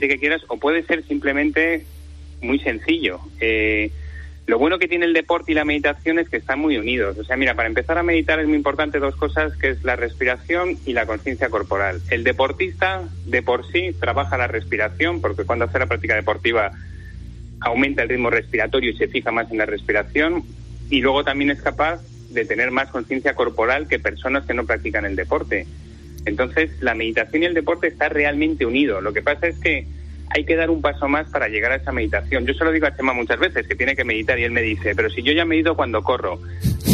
que quieras o puede ser simplemente muy sencillo. Eh, lo bueno que tiene el deporte y la meditación es que están muy unidos. O sea, mira, para empezar a meditar es muy importante dos cosas, que es la respiración y la conciencia corporal. El deportista de por sí trabaja la respiración, porque cuando hace la práctica deportiva aumenta el ritmo respiratorio y se fija más en la respiración, y luego también es capaz de tener más conciencia corporal que personas que no practican el deporte. Entonces, la meditación y el deporte están realmente unidos. Lo que pasa es que hay que dar un paso más para llegar a esa meditación. Yo se lo digo a Chema muchas veces, que tiene que meditar, y él me dice, pero si yo ya medito cuando corro.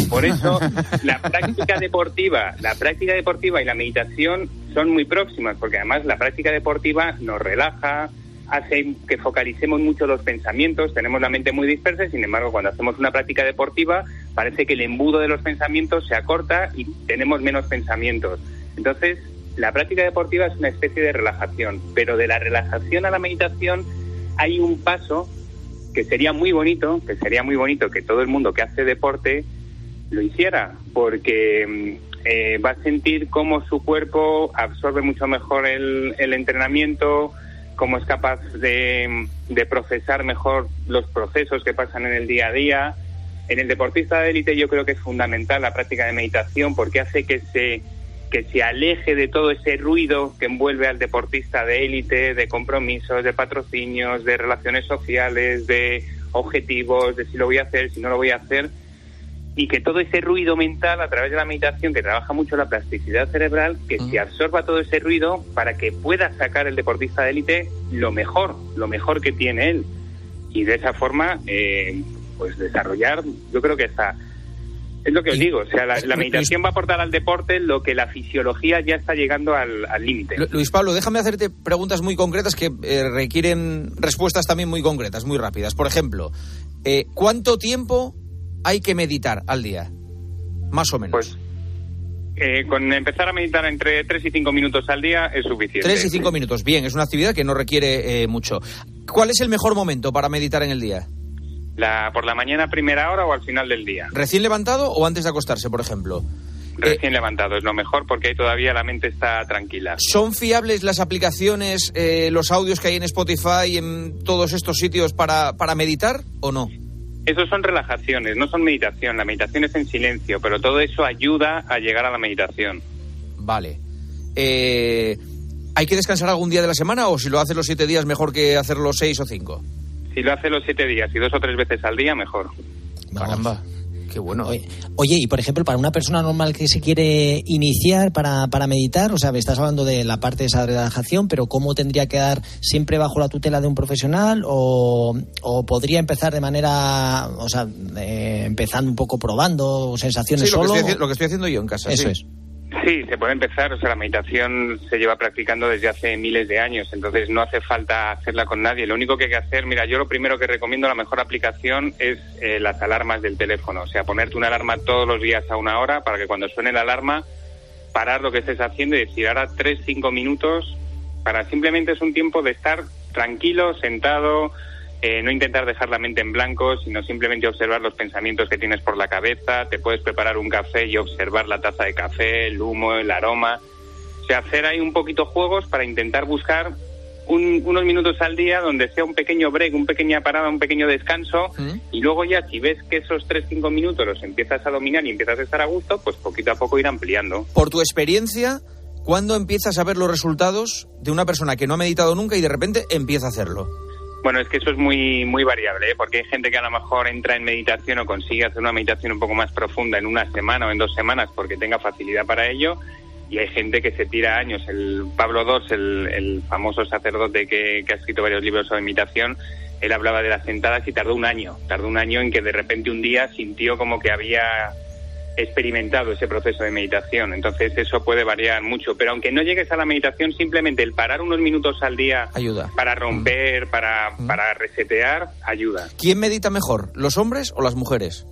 Por eso, la práctica deportiva, la práctica deportiva y la meditación son muy próximas, porque además la práctica deportiva nos relaja, hace que focalicemos mucho los pensamientos, tenemos la mente muy dispersa, sin embargo, cuando hacemos una práctica deportiva, parece que el embudo de los pensamientos se acorta y tenemos menos pensamientos. Entonces, la práctica deportiva es una especie de relajación, pero de la relajación a la meditación hay un paso que sería muy bonito, que sería muy bonito que todo el mundo que hace deporte lo hiciera, porque mm, eh, va a sentir cómo su cuerpo absorbe mucho mejor el, entrenamiento, cómo es capaz de, de, procesar mejor los procesos que pasan en el día a día. En el deportista de élite yo creo que es fundamental la práctica de meditación porque hace que se, que se aleje de todo ese ruido que envuelve al deportista de élite, de compromisos, de patrocinios, de relaciones sociales, de objetivos, de si lo voy a hacer, si no lo voy a hacer y que todo ese ruido mental a través de la meditación que trabaja mucho la plasticidad cerebral, que se absorba todo ese ruido para que pueda sacar el deportista de élite lo mejor, lo mejor que tiene él. Y de esa forma, eh, pues desarrollar, yo creo que está... Es lo que os digo, o sea, la, la, meditación va a aportar al deporte lo que la fisiología ya está llegando al límite. Luis Pablo, déjame hacerte preguntas muy concretas que eh, requieren respuestas también muy concretas, muy rápidas. Por ejemplo, eh, ¿cuánto tiempo hay que meditar al día? Más o menos. Pues eh, con empezar a meditar entre 3 y 5 minutos al día es suficiente. 3 y 5 minutos, bien, es una actividad que no requiere mucho. ¿Cuál es el mejor momento para meditar en el día? La, por la mañana primera hora o al final del día. ¿Recién levantado o antes de acostarse, por ejemplo? Recién eh, levantado, es lo mejor porque ahí todavía la mente está tranquila. ¿Son fiables las aplicaciones, eh, los audios que hay en Spotify, y en todos estos sitios para, para meditar o no? Esos son relajaciones, no son meditación. La meditación es en silencio, pero todo eso ayuda a llegar a la meditación. Vale. Eh, ¿Hay que descansar algún día de la semana o si lo hace los siete días mejor que hacerlo seis o cinco? Si lo hace los siete días y dos o tres veces al día, mejor. Caramba. Qué bueno. Oye, y por ejemplo, para una persona normal que se quiere iniciar para, para meditar, o sea, me estás hablando de la parte de esa relajación, pero ¿cómo tendría que dar siempre bajo la tutela de un profesional o, o podría empezar de manera, o sea, eh, empezando un poco probando sensaciones sí, lo solo? Que estoy, lo que estoy haciendo yo en casa. Eso sí. es. Sí, se puede empezar. O sea, la meditación se lleva practicando desde hace miles de años, entonces no hace falta hacerla con nadie. Lo único que hay que hacer, mira, yo lo primero que recomiendo, la mejor aplicación es eh, las alarmas del teléfono. O sea, ponerte una alarma todos los días a una hora para que cuando suene la alarma, parar lo que estés haciendo y decir ahora tres, cinco minutos para simplemente es un tiempo de estar tranquilo, sentado, eh, no intentar dejar la mente en blanco, sino simplemente observar los pensamientos que tienes por la cabeza. Te puedes preparar un café y observar la taza de café, el humo, el aroma. O sea, hacer ahí un poquito juegos para intentar buscar un, unos minutos al día donde sea un pequeño break, una pequeña parada, un pequeño descanso. ¿Mm? Y luego ya, si ves que esos 3-5 minutos los empiezas a dominar y empiezas a estar a gusto, pues poquito a poco ir ampliando. Por tu experiencia, ¿cuándo empiezas a ver los resultados de una persona que no ha meditado nunca y de repente empieza a hacerlo? Bueno, es que eso es muy muy variable, ¿eh? porque hay gente que a lo mejor entra en meditación o consigue hacer una meditación un poco más profunda en una semana o en dos semanas porque tenga facilidad para ello, y hay gente que se tira años. El Pablo II, el, el famoso sacerdote que, que ha escrito varios libros sobre meditación, él hablaba de las sentadas y tardó un año, tardó un año en que de repente un día sintió como que había experimentado ese proceso de meditación. Entonces eso puede variar mucho, pero aunque no llegues a la meditación, simplemente el parar unos minutos al día Ayuda. para romper, para, para resetear, ayuda. ¿Quién medita mejor, los hombres o las mujeres?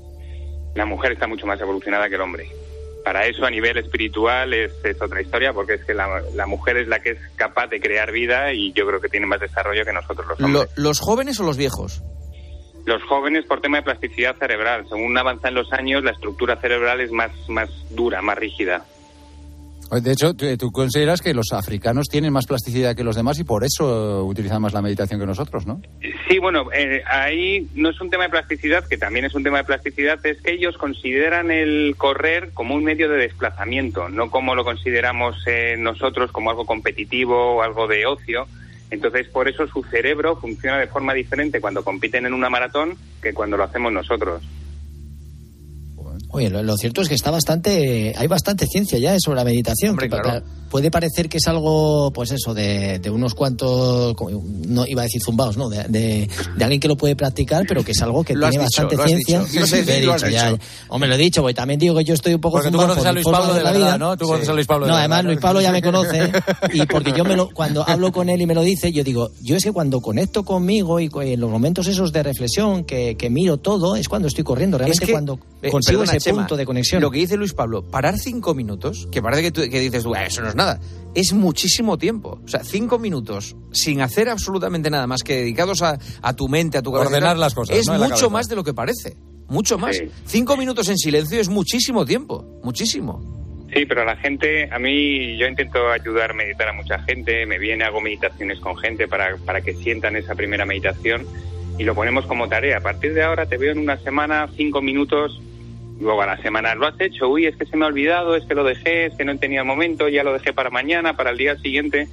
La mujer está mucho más evolucionada que el hombre. Para eso a nivel espiritual es, es otra historia, porque es que la, la, mujer es la que es capaz de crear vida y yo creo que tiene más desarrollo que nosotros los hombres. Lo, ¿Los jóvenes o los viejos? Los jóvenes por tema de plasticidad cerebral. Según avanzan los años, la estructura cerebral es más, más dura, más rígida. De hecho, tú, consideras que los africanos tienen más plasticidad que los demás y por eso utilizan más la meditación que nosotros, ¿no? Sí, bueno, eh, ahí no es un tema de plasticidad, que también es un tema de plasticidad, es que ellos consideran el correr como un medio de desplazamiento, no como lo consideramos eh, nosotros como algo competitivo o algo de ocio. Entonces, por eso su cerebro funciona de forma diferente cuando compiten en una maratón que cuando lo hacemos nosotros. Oye, lo, cierto es que está bastante, hay bastante ciencia ya sobre la meditación. Puede parecer que es algo, pues eso, de, unos cuantos, no iba a decir zumbaos, ¿no? De, alguien que lo puede practicar, pero que es algo que tiene bastante ciencia. Hombre, lo he dicho, voy. También digo que yo estoy un poco porque tú conoces a Luis Pablo de la vida, ¿no? Tú conoces a Luis Pablo. no, además Luis Pablo ya me conoce y porque yo me lo, cuando hablo con él y me lo dice, yo digo, yo es que cuando conecto conmigo y en los momentos esos de reflexión que, miro todo es cuando estoy corriendo. Realmente cuando eh, consigo ese punto de conexión. Lo que dice Luis Pablo, parar cinco minutos, que parece que, tú, que dices, eso no es nada, es muchísimo tiempo. O sea, cinco minutos sin hacer absolutamente nada más que dedicados a, tu mente, a tu cabeza. Ordenar las cosas. Es mucho más de lo que parece. Mucho más. Cinco minutos en silencio es muchísimo tiempo. Muchísimo. Sí, pero la gente, a mí yo intento ayudar a meditar a mucha gente, me viene, hago meditaciones con gente para, para que sientan esa primera meditación y lo ponemos como tarea. A partir de ahora te veo en una semana, cinco minutos, luego a la semana lo has hecho, uy, es que se me ha olvidado, es que lo dejé, es que no tenía momento, ya lo dejé para mañana, para el día siguiente,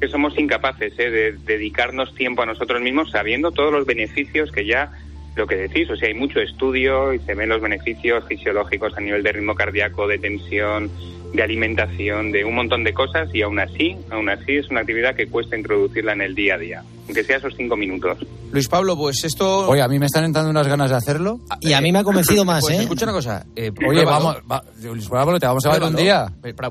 que somos incapaces ¿eh? de dedicarnos tiempo a nosotros mismos sabiendo todos los beneficios que ya lo que decís, o sea, hay mucho estudio y se ven los beneficios fisiológicos a nivel de ritmo cardíaco, de tensión, de alimentación, de un montón de cosas y aún así, aún así es una actividad que cuesta introducirla en el día a día, aunque sea esos cinco minutos. Luis Pablo, pues esto... Oye, a mí me están entrando unas ganas de hacerlo. Y a mí me ha convencido más, pues ¿eh? Escucha una cosa. Eh, Oye, vamos, Luis Pablo, te vamos a ver un día.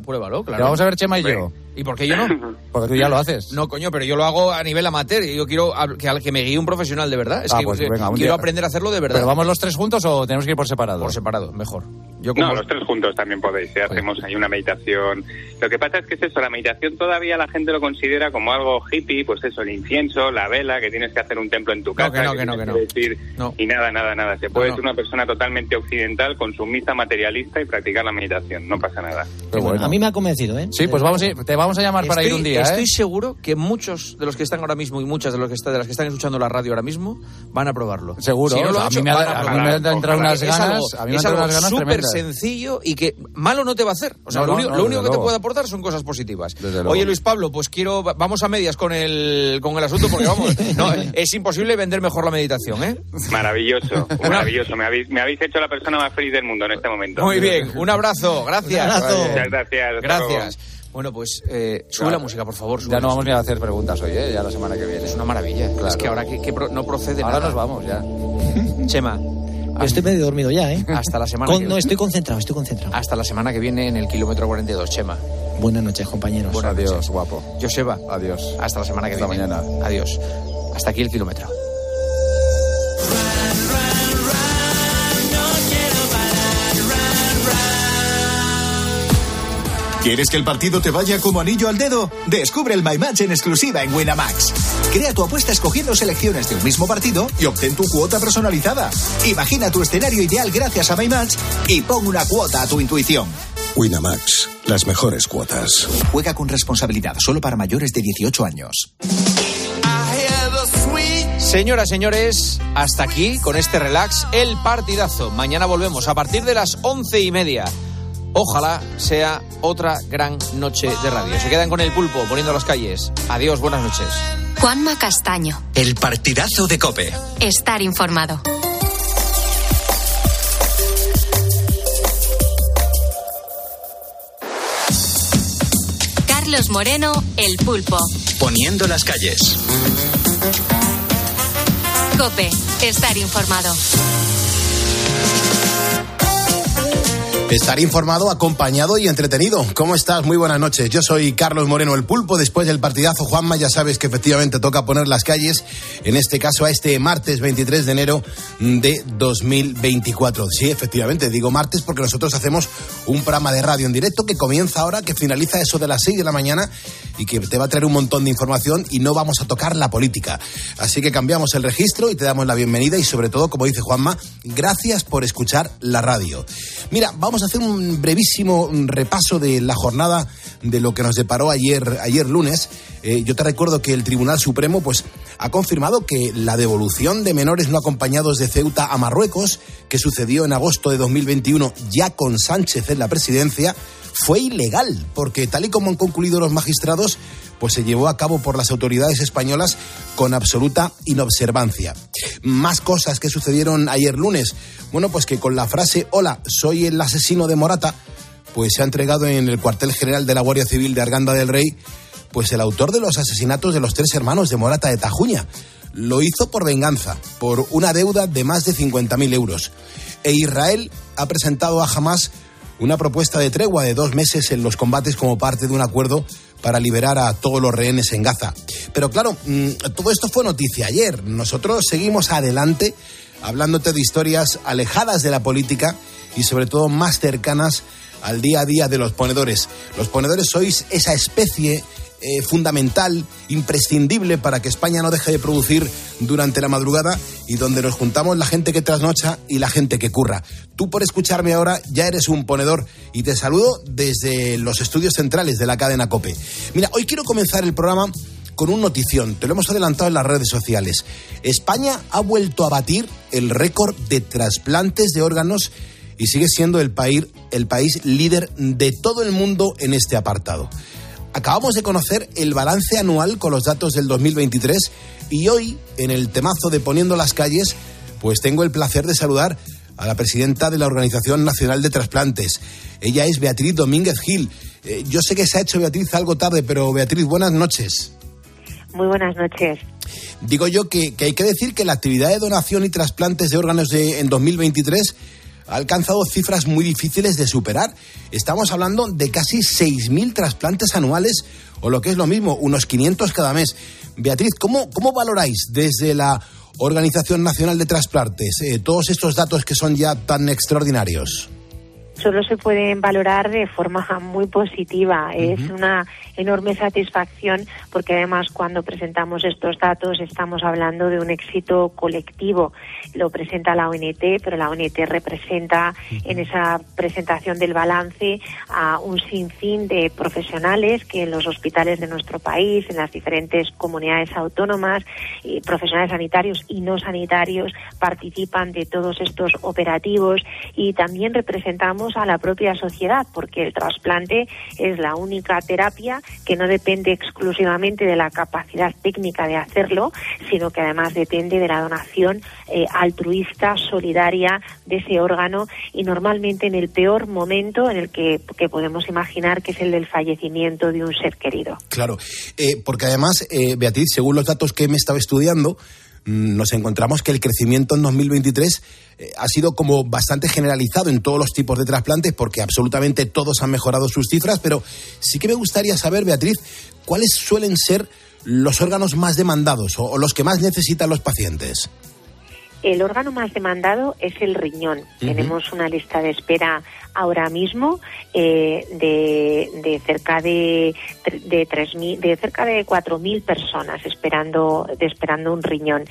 Pruébalo, claro. Te vamos a ver Chema y yo. ¿Y por qué yo no? Porque tú ya lo haces. No, coño, pero yo lo hago a nivel amateur. y Yo quiero que, que me guíe un profesional de verdad. Es ah, que pues quiero aprender a hacerlo de verdad. ¿Pero vamos los tres juntos o tenemos que ir por separado? Por separado, mejor. Yo No, los tres juntos también podéis. ¿eh? Hacemos ahí una meditación. Lo que pasa es que es eso, la meditación todavía la gente lo considera como algo hippie, pues eso, el incienso, la vela, que tienes que hacer un templo en tu casa. No, que no, que no, Decir, Y nada, nada, nada. Se puede ser una persona totalmente occidental, consumista, materialista y practicar la meditación. No pasa nada. A mí me ha convencido, ¿eh? Sí, pues vamos te vamos a llamar para ir un día. ¿eh? Estoy seguro que muchos de los que están ahora mismo y muchas de, los que de las que están escuchando la radio ahora mismo van a probarlo. Seguro. a, mí me ha, entrado unas ganas. a mí es algo súper sencillo y que malo no te va a hacer. O sea, lo, único, que te puede aportar son cosas positivas. Oye, Luis Pablo, pues quiero. Vamos a medias con el, con el asunto porque vamos. no, es imposible vender mejor la meditación, ¿eh? Maravilloso, maravilloso. Me habéis, me habéis hecho la persona más feliz del mundo en este momento. Muy bien, un abrazo. Gracias. Muchas gracias. Gracias. Bueno, pues eh, sube la música, por favor. ya no vamos ni a hacer preguntas hoy, ¿eh? ya la semana que viene. Es una maravilla. Es que ahora que, no procede ahora nada. nos vamos ya. Chema. Estoy medio dormido ya, ¿eh? Hasta la semana que viene. No, estoy concentrado, estoy concentrado. Hasta la semana que viene en el kilómetro 42, Chema. Buenas noches, compañeros. Buenas Adiós, guapo. Joseba. Adiós. Hasta la semana que Hasta viene. mañana. Adiós. Hasta aquí el kilómetro. ¿Quieres que el partido te vaya como anillo al dedo? Descubre el My Match en exclusiva en Winamax. Crea tu apuesta escogiendo selecciones de un mismo partido y obtén tu cuota personalizada. Imagina tu escenario ideal gracias a My Match y pon una cuota a tu intuición. Winamax, las mejores cuotas. Juega con responsabilidad solo para mayores de 18 años. Señoras, señores, hasta aquí con este relax el partidazo. Mañana volvemos a partir de las once y media. Ojalá sea otra gran noche de radio. Se quedan con el pulpo poniendo las calles. Adiós, buenas noches. Juanma Castaño. El partidazo de Cope. Estar informado. Carlos Moreno, El Pulpo. Poniendo las calles. Cope, estar informado. Estar informado, acompañado y entretenido. ¿Cómo estás? Muy buenas noches. Yo soy Carlos Moreno, el pulpo. Después del partidazo, Juanma, ya sabes que efectivamente toca poner las calles, en este caso a este martes 23 de enero de 2024. Sí, efectivamente, digo martes porque nosotros hacemos un programa de radio en directo que comienza ahora, que finaliza eso de las 6 de la mañana y que te va a traer un montón de información y no vamos a tocar la política. Así que cambiamos el registro y te damos la bienvenida y sobre todo, como dice Juanma, gracias por escuchar la radio. Mira, vamos a hacer un brevísimo repaso de la jornada de lo que nos deparó ayer, ayer lunes. Eh, yo te recuerdo que el Tribunal Supremo pues, ha confirmado que la devolución de menores no acompañados de Ceuta a Marruecos, que sucedió en agosto de 2021 ya con Sánchez en la presidencia, fue ilegal, porque tal y como han concluido los magistrados, pues se llevó a cabo por las autoridades españolas con absoluta inobservancia. Más cosas que sucedieron ayer lunes. Bueno, pues que con la frase Hola, soy el asesino de Morata, pues se ha entregado en el cuartel general de la Guardia Civil de Arganda del Rey, pues el autor de los asesinatos de los tres hermanos de Morata de Tajuña. Lo hizo por venganza, por una deuda de más de 50.000 euros. E Israel ha presentado a Hamas una propuesta de tregua de dos meses en los combates como parte de un acuerdo para liberar a todos los rehenes en Gaza. Pero claro, mm, todo esto fue noticia ayer. Nosotros seguimos adelante hablándote de historias alejadas de la política y sobre todo más cercanas al día a día de los ponedores. Los ponedores sois esa especie eh, fundamental, imprescindible para que España no deje de producir durante la madrugada y donde nos juntamos la gente que trasnocha y la gente que curra. Tú por escucharme ahora ya eres un ponedor y te saludo desde los estudios centrales de la cadena Cope. Mira, hoy quiero comenzar el programa con un notición, te lo hemos adelantado en las redes sociales. España ha vuelto a batir el récord de trasplantes de órganos y sigue siendo el país, el país líder de todo el mundo en este apartado. Acabamos de conocer el balance anual con los datos del 2023 y hoy, en el temazo de Poniendo las calles, pues tengo el placer de saludar a la presidenta de la Organización Nacional de Trasplantes. Ella es Beatriz Domínguez Gil. Eh, yo sé que se ha hecho Beatriz algo tarde, pero Beatriz, buenas noches. Muy buenas noches. Digo yo que, hay que decir que la actividad de donación y trasplantes de órganos de, en 2023 ha alcanzado cifras muy difíciles de superar. Estamos hablando de casi 6.000 trasplantes anuales, o lo que es lo mismo, unos 500 cada mes. Beatriz, ¿cómo, cómo valoráis desde la Organización Nacional de Trasplantes eh, todos estos datos que son ya tan extraordinarios? Solo se pueden valorar de forma muy positiva. Es una enorme satisfacción porque además cuando presentamos estos datos estamos hablando de un éxito colectivo. Lo presenta la ONT, pero la ONT representa en esa presentación del balance a un sinfín de profesionales que en los hospitales de nuestro país, en las diferentes comunidades autónomas, profesionales sanitarios y no sanitarios participan de todos estos operativos y también representamos a la propia sociedad, porque el trasplante es la única terapia que no depende exclusivamente de la capacidad técnica de hacerlo, sino que además depende de la donación eh, altruista, solidaria de ese órgano y normalmente en el peor momento en el que, podemos imaginar que es el del fallecimiento de un ser querido. Claro, eh, porque además, eh, Beatriz, según los datos que me estaba estudiando, nos encontramos que el crecimiento en 2023 eh, ha sido como bastante generalizado en todos los tipos de trasplantes porque absolutamente todos han mejorado sus cifras, pero sí que me gustaría saber, Beatriz, cuáles suelen ser los órganos más demandados o los que más necesitan los pacientes. El órgano más demandado es el riñón. Tenemos una lista de espera ahora mismo eh, de, cerca de, de, de cerca de 4.000 personas esperando, esperando un riñón.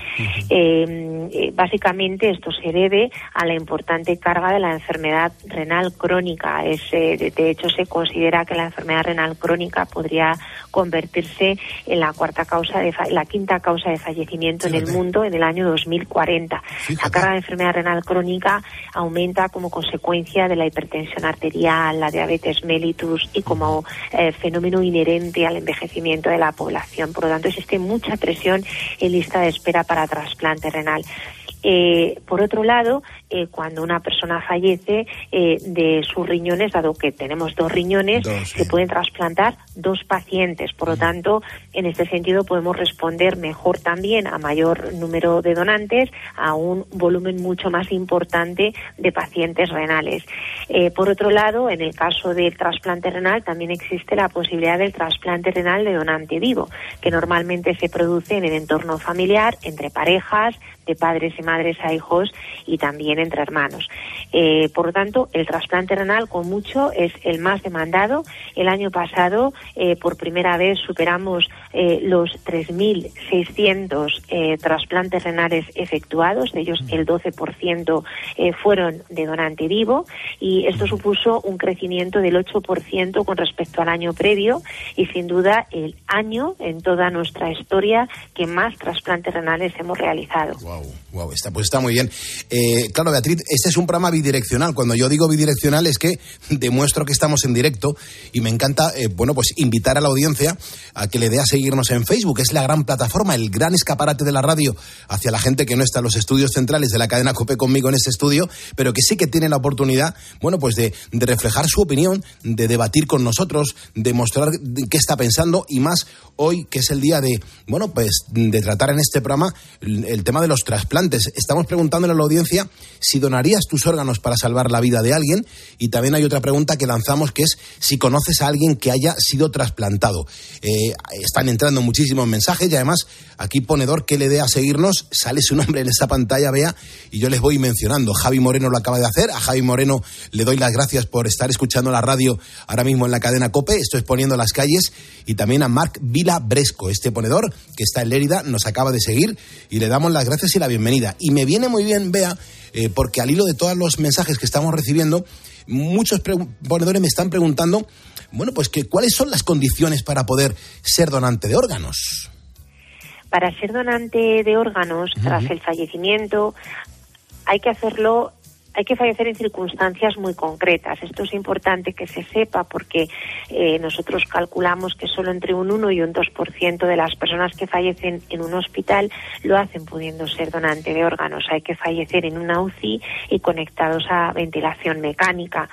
Em, eh, básicamente esto se debe a la importante carga de la enfermedad renal crónica. Es, de, hecho, se considera que la enfermedad renal crónica podría convertirse en la cuarta causa de la quinta causa de fallecimiento en el mundo en el año 2040. La carga de enfermedad renal crónica aumenta como consecuencia de la hipertensión arterial, la diabetes mellitus y como eh, fenómeno inherente al envejecimiento de la población. Por lo tanto, existe mucha presión en lista de espera para trasplante renal. Eh, por otro lado, eh, cuando una persona fallece eh, de sus riñones, dado que tenemos dos riñones, se pueden trasplantar dos pacientes. Por lo tanto, en este sentido podemos responder mejor también a mayor número de donantes, a un volumen mucho más importante de pacientes renales. por otro lado, en el caso del trasplante renal también existe la posibilidad del trasplante renal de donante vivo, que normalmente se produce en el entorno familiar, entre parejas, de padres y madres a hijos y también entre hermanos. Eh, por lo tanto, el trasplante renal con mucho es el más demandado. El año pasado, eh, por primera vez, superamos eh, los 3.600 trasplantes renales efectuados. De ellos, el 12% fueron de donante vivo y esto supuso un crecimiento del 8% con respecto al año previo y, sin duda, el año en toda nuestra historia que más trasplantes renales hemos realizado. Wow, está, pues está muy bien. claro, Beatriz, este es un programa bidireccional. Cuando yo digo bidireccional es que demuestro que estamos en directo y me encanta, eh, bueno, pues invitar a la audiencia a que le dé a seguirnos en Facebook. Es la gran plataforma, el gran escaparate de la radio hacia la gente que no está en los estudios centrales de la cadena COPE conmigo en ese estudio, pero que sí que tiene la oportunidad, bueno, pues de, reflejar su opinión, de debatir con nosotros, de mostrar qué está pensando y más hoy, que es el día de, bueno, pues de tratar en este programa el tema de los trasplantes. Estamos preguntándole a la audiencia si donarías tus órganos para salvar la vida de alguien. Y también hay otra pregunta que lanzamos que es si conoces a alguien que haya sido trasplantado. Eh, están entrando muchísimos mensajes y además aquí ponedor que le dé a seguirnos, sale su nombre en esa pantalla, vea, y yo les voy mencionando. Javi Moreno lo acaba de hacer. A Javi Moreno le doy las gracias por estar escuchando la radio ahora mismo en la cadena COPE. Estoy exponiendo las calles. Y también a Marc Vila Bresco, este ponedor que está en Lérida, nos acaba de seguir y le damos las gracias y la bienvenida. Y me viene muy bien, vea, eh, porque al hilo de todos los mensajes que estamos recibiendo, muchos ponedores me están preguntando, bueno, pues que cuáles son las condiciones para poder ser donante de órganos. Para ser donante de órganos tras el fallecimiento hay que hacerlo hay que fallecer en circunstancias muy concretas. Esto es importante que se sepa porque eh, nosotros calculamos que solo entre un 1 y un 2% de las personas que fallecen en un hospital lo hacen pudiendo ser donante de órganos. Hay que fallecer en una UCI y conectados a ventilación mecánica.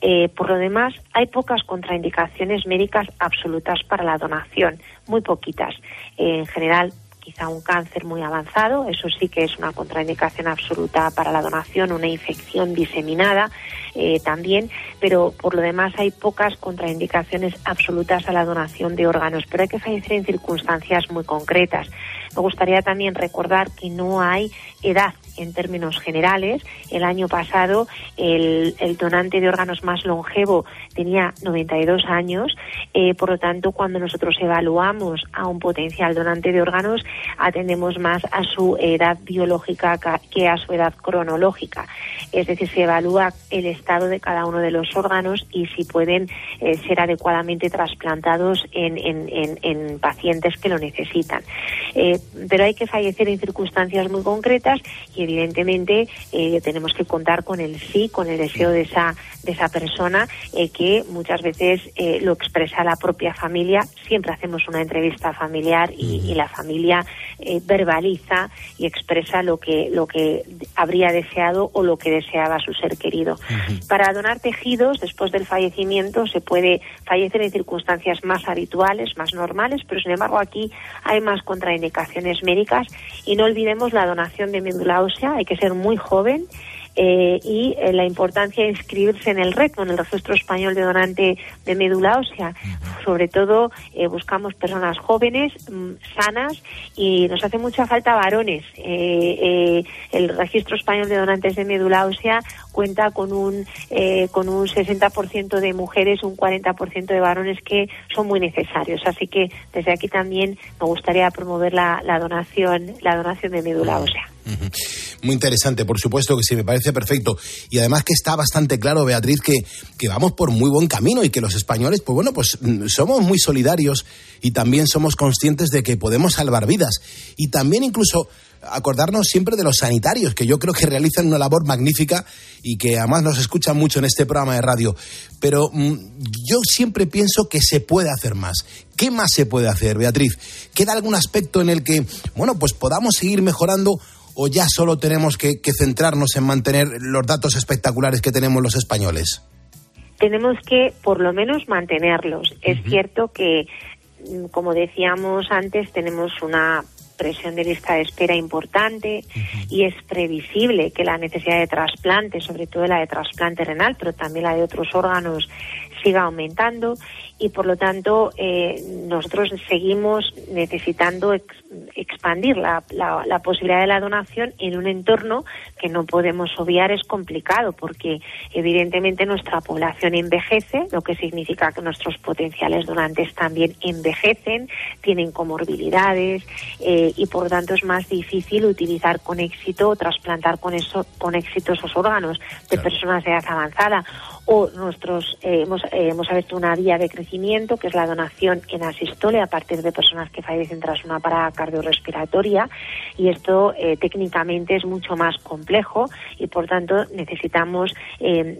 Eh, por lo demás, hay pocas contraindicaciones médicas absolutas para la donación, muy poquitas. en general, quizá un cáncer muy avanzado, eso sí que es una contraindicación absoluta para la donación, una infección diseminada eh, también, pero por lo demás hay pocas contraindicaciones absolutas a la donación de órganos, pero hay que fallecer en circunstancias muy concretas. Me gustaría también recordar que no hay edad en términos generales. El año pasado el, donante de órganos más longevo tenía 92 años. Eh, por lo tanto, cuando nosotros evaluamos a un potencial donante de órganos, atendemos más a su edad biológica que a su edad cronológica. Es decir, se evalúa el estado de cada uno de los órganos y si pueden eh, ser adecuadamente trasplantados en, pacientes que lo necesitan. Eh, pero hay que fallecer en circunstancias muy concretas y evidentemente eh, tenemos que contar con el sí, con el deseo de esa, de esa persona eh, que muchas veces eh, lo expresa la propia familia. Siempre hacemos una entrevista familiar y, la familia verbaliza y expresa lo que, lo que habría deseado o lo que deseaba su ser querido. Para donar tejidos después del fallecimiento se puede fallecer en circunstancias más habituales, más normales, pero sin embargo aquí hay más contraindicaciones médicas. Y no olvidemos la donación de médula ósea, hay que ser muy joven eh, y eh, la importancia de inscribirse en el RECO, en el Registro Español de Donante de Médula Ósea. Sobre todo eh, buscamos personas jóvenes, mm, sanas y nos hace mucha falta varones. el Registro Español de Donantes de Médula Ósea cuenta con un, con un 60% de mujeres, un 40% de varones que son muy necesarios. Así que desde aquí también me gustaría promover la, la donación, la donación de médula ósea. Muy interesante, por supuesto que sí, me parece perfecto. Y además que está bastante claro, Beatriz, que, que vamos por muy buen camino y que los españoles, pues bueno, pues mm, somos muy solidarios y también somos conscientes de que podemos salvar vidas. Y también incluso acordarnos siempre de los sanitarios, que yo creo que realizan una labor magnífica y que además nos escuchan mucho en este programa de radio. Pero mm, yo siempre pienso que se puede hacer más. ¿Qué más se puede hacer, Beatriz? ¿Queda algún aspecto en el que, bueno, pues podamos seguir mejorando o ya solo tenemos que, centrarnos en mantener los datos espectaculares que tenemos los españoles? Tenemos que, por lo menos, mantenerlos. Es cierto que, mm, como decíamos antes, tenemos una presión de lista de espera importante y es previsible que la necesidad de trasplante, sobre todo la de trasplante renal, pero también la de otros órganos, siga aumentando y por lo tanto eh, nosotros seguimos necesitando expandir la, la, posibilidad de la donación en un entorno que no podemos obviar es complicado porque evidentemente nuestra población envejece, lo que significa que nuestros potenciales donantes también envejecen, tienen comorbilidades eh, y por lo tanto es más difícil utilizar con éxito o trasplantar con eso con éxito esos órganos de personas de edad avanzada o nuestros eh, hemos, eh, hemos abierto una vía de crecimiento que es la donación en asistole a partir de personas que fallecen tras una parada cardiorrespiratoria y esto eh, técnicamente es mucho más complejo y por tanto necesitamos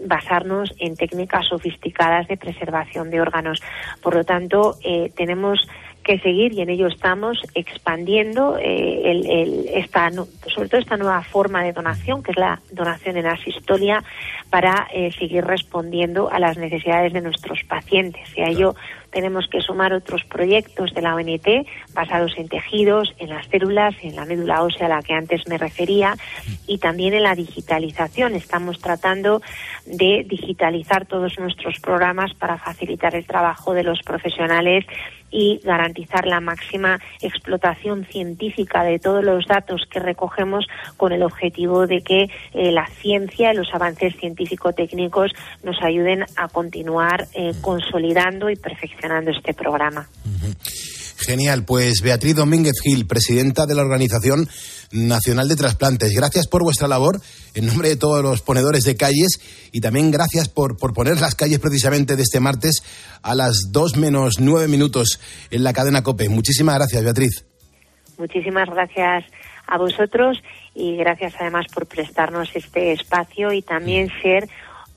basarnos en técnicas sofisticadas de preservación de órganos. Por lo tanto, tenemos que seguir y en ello estamos expandiendo eh, el, esta, sobre todo esta nueva forma de donación, que es la donación en asistolia, para eh, seguir respondiendo a las necesidades de nuestros pacientes. Y a ello tenemos que sumar otros proyectos de la ONT basados en tejidos, en las células, en la médula ósea a la que antes me refería y también en la digitalización. Estamos tratando de digitalizar todos nuestros programas para facilitar el trabajo de los profesionales y garantizar la máxima explotación científica de todos los datos que recogemos con el objetivo de que eh, la ciencia y los avances científico-técnicos nos ayuden a continuar eh, consolidando y perfeccionando este programa. Genial, pues Beatriz Domínguez Gil, presidenta de la Organización Nacional de Trasplantes, gracias por vuestra labor en nombre de todos los ponedores de calles y también gracias por, por poner las calles precisamente de este martes a las 2 menos 9 minutos en la cadena COPE. Muchísimas gracias, Beatriz. Muchísimas gracias a vosotros y gracias además por prestarnos este espacio y también ser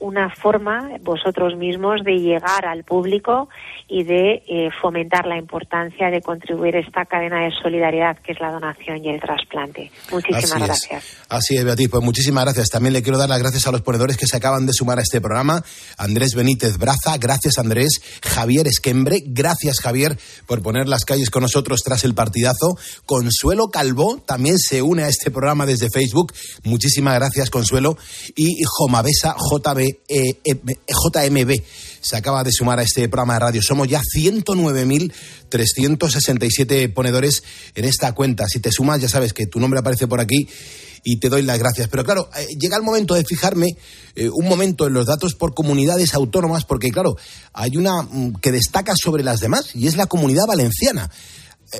una forma vosotros mismos de llegar al público y de eh, fomentar la importancia de contribuir a esta cadena de solidaridad que es la donación y el trasplante. Muchísimas gracias. Así es, Beatriz. Pues muchísimas gracias. También le quiero dar las gracias a los ponedores que se acaban de sumar a este programa. Andrés Benítez Braza, gracias Andrés. Javier Esquembre, gracias Javier por poner las calles con nosotros tras el partidazo. Consuelo Calvo también se une a este programa desde Facebook. Muchísimas gracias, Consuelo. Y Jomabesa JB eh, eh, JMB se acaba de sumar a este programa de radio. Somos ya 109.367 ponedores en esta cuenta. Si te sumas, ya sabes que tu nombre aparece por aquí y te doy las gracias. Pero claro, eh, llega el momento de fijarme un momento en los datos por comunidades autónomas, porque claro, hay una mm, que destaca sobre las demás y es la comunidad valenciana.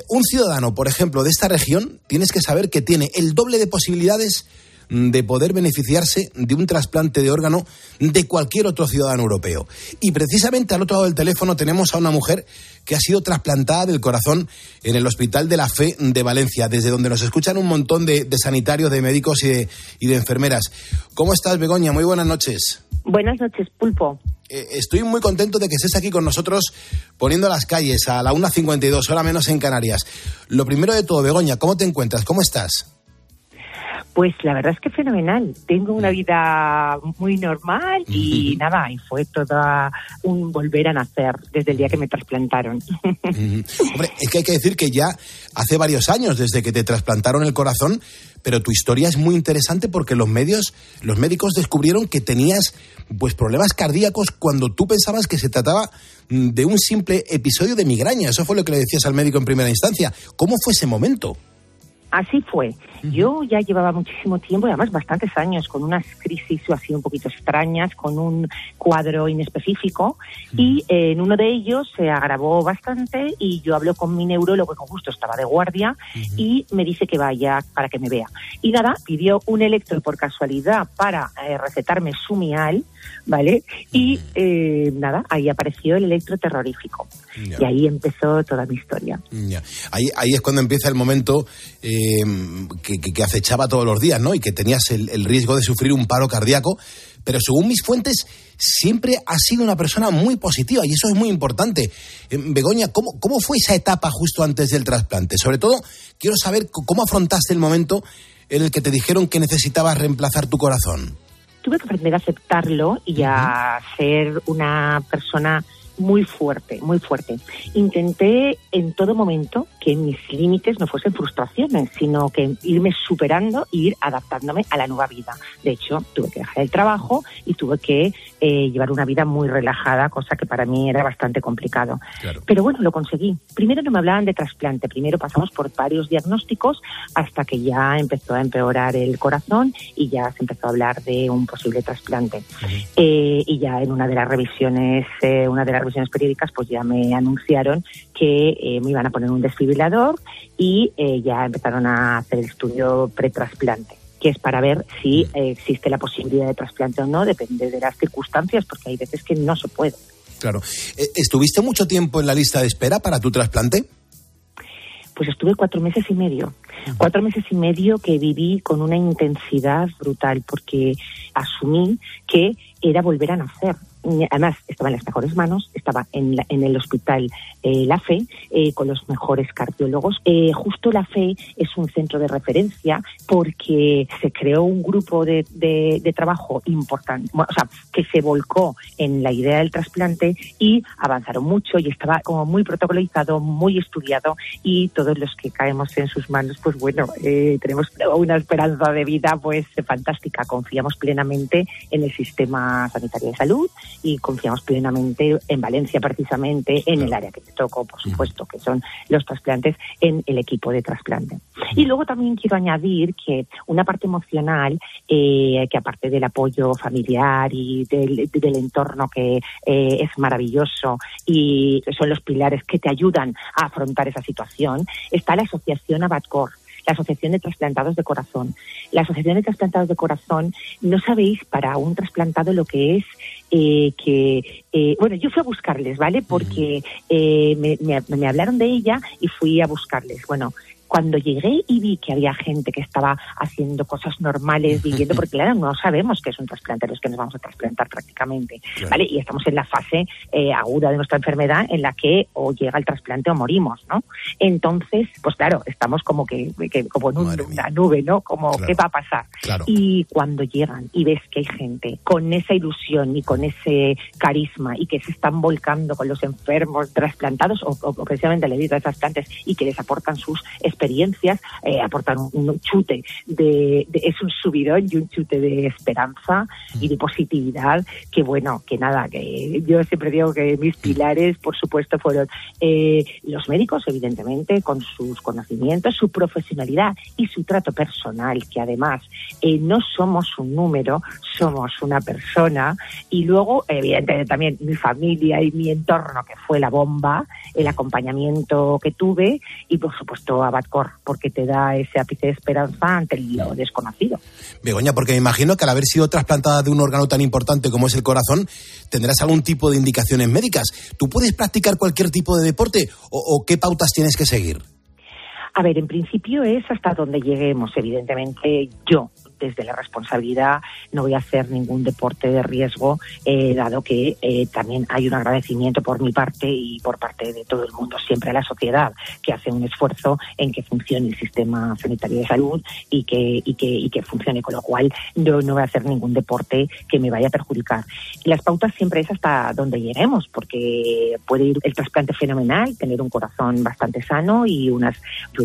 un ciudadano, por ejemplo, de esta región, tienes que saber que tiene el doble de posibilidades de poder beneficiarse de un trasplante de órgano de cualquier otro ciudadano europeo. Y precisamente al otro lado del teléfono tenemos a una mujer que ha sido trasplantada del corazón en el Hospital de la Fe de Valencia, desde donde nos escuchan un montón de, sanitarios, de médicos y de, y de enfermeras. ¿Cómo estás, Begoña? Muy buenas noches. Buenas noches, Pulpo eh, estoy muy contento de que estés aquí con nosotros poniendo las calles a la 1.52, hora menos en Canarias. Lo primero de todo, Begoña, ¿cómo te encuentras? ¿Cómo estás? Pues la verdad es que fenomenal. Tengo una mm. vida muy normal y nada, y fue todo un volver a nacer desde el día que me trasplantaron. Hombre, es que hay que decir que ya hace varios años desde que te trasplantaron el corazón, pero tu historia es muy interesante porque los medios, los médicos descubrieron que tenías pues problemas cardíacos cuando tú pensabas que se trataba mm, de un simple episodio de migraña. Eso fue lo que le decías al médico en primera instancia. ¿Cómo fue ese momento? Así fue. Yo ya llevaba muchísimo tiempo, y además bastantes años, con unas crisis así un poquito extrañas, con un cuadro inespecífico, y en uno de ellos se agravó bastante y yo hablo con mi neurólogo, que justo estaba de guardia, y me dice que vaya para que me vea. Y nada, pidió un electro por casualidad para eh, recetarme Sumial, ¿vale? Y eh, nada, ahí apareció el electro terrorífico. Y ahí empezó toda mi historia. Ahí, ahí es cuando empieza el momento eh, que, acechaba todos los días, ¿no? Y que tenías el, riesgo de sufrir un paro cardíaco. Pero según mis fuentes, siempre has sido una persona muy positiva y eso es muy importante. Eh, Begoña, ¿cómo, ¿cómo fue esa etapa justo antes del trasplante? Sobre todo, quiero saber cómo afrontaste el momento en el que te dijeron que necesitabas reemplazar tu corazón. Tuve que aprender a aceptarlo y a ser una persona muy fuerte, muy fuerte. Intenté en todo momento que mis límites no fuesen frustraciones, sino que irme superando e ir adaptándome a la nueva vida. De hecho, tuve que dejar el trabajo y tuve que eh, llevar una vida muy relajada, cosa que para mí era bastante complicado. Pero bueno, lo conseguí. Primero no me hablaban de trasplante, primero pasamos por varios diagnósticos hasta que ya empezó a empeorar el corazón y ya se empezó a hablar de un posible trasplante. Eh, y ya en una de las revisiones, eh, una de las revisiones periódicas, pues ya me anunciaron que eh, me iban a poner un desfibrilador y ya empezaron a hacer el estudio pretrasplante que es para ver si existe la posibilidad de trasplante o no, depende de las circunstancias, porque hay veces que no se puede. Claro. ¿Estuviste mucho tiempo en la lista de espera para tu trasplante? Pues estuve cuatro meses y medio. Cuatro meses y medio que viví con una intensidad brutal porque asumí que era volver a nacer además estaba en las mejores manos, estaba en, en el hospital eh, La Fe eh, con los mejores cardiólogos. Eh, justo La Fe es un centro de referencia porque se creó un grupo de, de, trabajo importante, o sea, que se volcó en la idea del trasplante y avanzaron mucho y estaba como muy protocolizado, muy estudiado y todos los que caemos en sus manos, pues bueno, tenemos una esperanza de vida pues fantástica. Confiamos plenamente en el sistema sanitario de salud y confiamos plenamente en Valencia precisamente, en el área que te tocó, por supuesto, que son los trasplantes, en el equipo de trasplante. Y luego también quiero añadir que una parte emocional, eh, que aparte del apoyo familiar y del, entorno que eh, es maravilloso y son los pilares que te ayudan a afrontar esa situación, está la asociación Abadcor la Asociación de Trasplantados de Corazón. La Asociación de Trasplantados de Corazón, no sabéis para un trasplantado lo que es eh, que, eh, bueno, yo fui a buscarles, ¿vale? Porque eh, me, me hablaron de ella y fui a buscarles. Bueno, cuando llegué y vi que había gente que estaba haciendo cosas normales, viviendo, porque claro, no sabemos qué es un trasplante, los que nos vamos a trasplantar prácticamente, ¿vale? Y estamos en la fase eh, aguda de nuestra enfermedad en la que o llega el trasplante o morimos, ¿no? Entonces, pues claro, estamos como que, como en una nube, ¿no? Como, ¿qué va a pasar? Y cuando llegan y ves que hay gente con esa ilusión y con ese carisma y que se están volcando con los enfermos trasplantados o, o precisamente debido a trasplantes y que les aportan sus experiencias experiencias, eh, aportan un, chute de, es un subidón y un chute de esperanza y de positividad que bueno, que nada, que yo siempre digo que mis pilares, por supuesto, fueron eh, los médicos, evidentemente, con sus conocimientos, su profesionalidad y su trato personal, que además eh, no somos un número, somos una persona y luego, evidentemente, también mi familia y mi entorno, que fue la bomba, el acompañamiento que tuve y, por supuesto, Abad porque te da ese ápice de esperanza ante lo desconocido. Begoña, porque me imagino que al haber sido trasplantada de un órgano tan importante como es el corazón, tendrás algún tipo de indicaciones médicas. ¿Tú puedes practicar cualquier tipo de deporte o qué pautas tienes que seguir? A ver, en principio es hasta donde lleguemos. Evidentemente, yo desde la responsabilidad no voy a hacer ningún deporte de riesgo, eh, dado que eh, también hay un agradecimiento por mi parte y por parte de todo el mundo, siempre a la sociedad, que hace un esfuerzo en que funcione el sistema sanitario de salud y que, y que, y que funcione, con lo cual yo no voy a hacer ningún deporte que me vaya a perjudicar. Las pautas siempre es hasta donde lleguemos, porque puede ir el trasplante fenomenal, tener un corazón bastante sano y una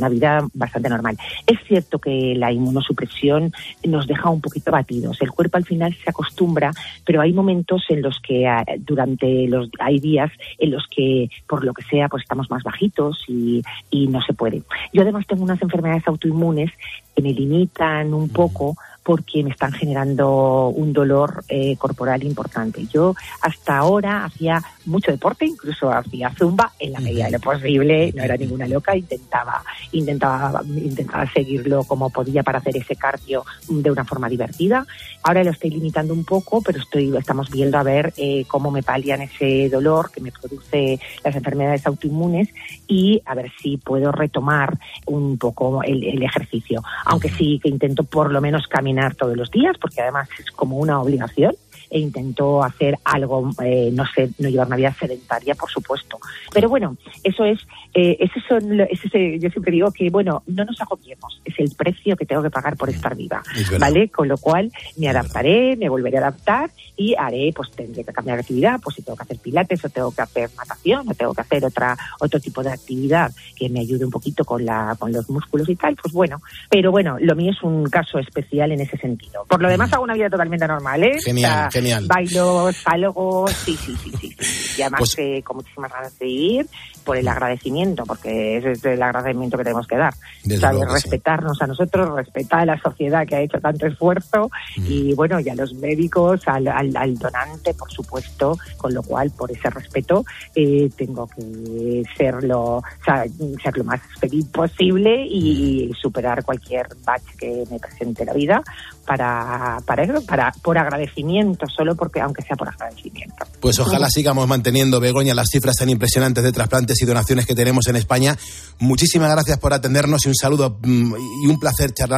vida bastante normal. Es cierto que la inmunosupresión nos deja un poquito batidos. El cuerpo al final se acostumbra, pero hay momentos en los que ah, durante los hay días en los que por lo que sea pues estamos más bajitos y, y no se puede. Yo además tengo unas enfermedades autoinmunes que me limitan un poco porque me están generando un dolor eh, corporal importante. Yo hasta ahora hacía mucho deporte, incluso hacía zumba en la medida de lo posible, no era ninguna loca, intentaba, intentaba, intentaba seguirlo como podía para hacer ese cardio de una forma divertida. Ahora lo estoy limitando un poco, pero estoy, estamos viendo a ver eh, cómo me palian ese dolor que me produce las enfermedades autoinmunes y a ver si puedo retomar un poco el, el ejercicio. Aunque sí que intento por lo menos caminar todos los días, porque además es como una obligación e intento hacer algo, eh, no sé, no llevar una vida sedentaria, por supuesto. Pero bueno, eso es, eh, ese son, ese, yo siempre digo que, bueno, no nos agobiemos, es el precio que tengo que pagar por estar viva, ¿vale? Con lo cual me adaptaré, me volveré a adaptar y haré, pues tendré que cambiar de actividad, pues si tengo que hacer pilates o tengo que hacer natación o tengo que hacer otra otro tipo de actividad que me ayude un poquito con la con los músculos y tal, pues bueno, pero bueno, lo mío es un caso especial en ese sentido. Por lo demás hago una vida totalmente normal, ¿eh? Genial, genial. Bailo, salgo, sí, sí, sí, sí. Y además Pues- que con muchísimas ganas de vivir por el agradecimiento, porque ese es el agradecimiento que tenemos que dar. Desde ¿sabes? luego que sí. Respetarnos a nosotros, respetar a la sociedad que ha hecho tanto esfuerzo Mm. y bueno, y a los médicos, al, al- al donante, por supuesto, con lo cual, por ese respeto, eh, tengo que ser lo, o sea, ser lo más feliz posible y superar cualquier bache que me presente la vida para, para eso, para, por agradecimiento, solo porque, aunque sea por agradecimiento. Pues ojalá sigamos manteniendo, Begoña, las cifras tan impresionantes de trasplantes y donaciones que tenemos en España. Muchísimas gracias por atendernos y un saludo mm, y un placer charlar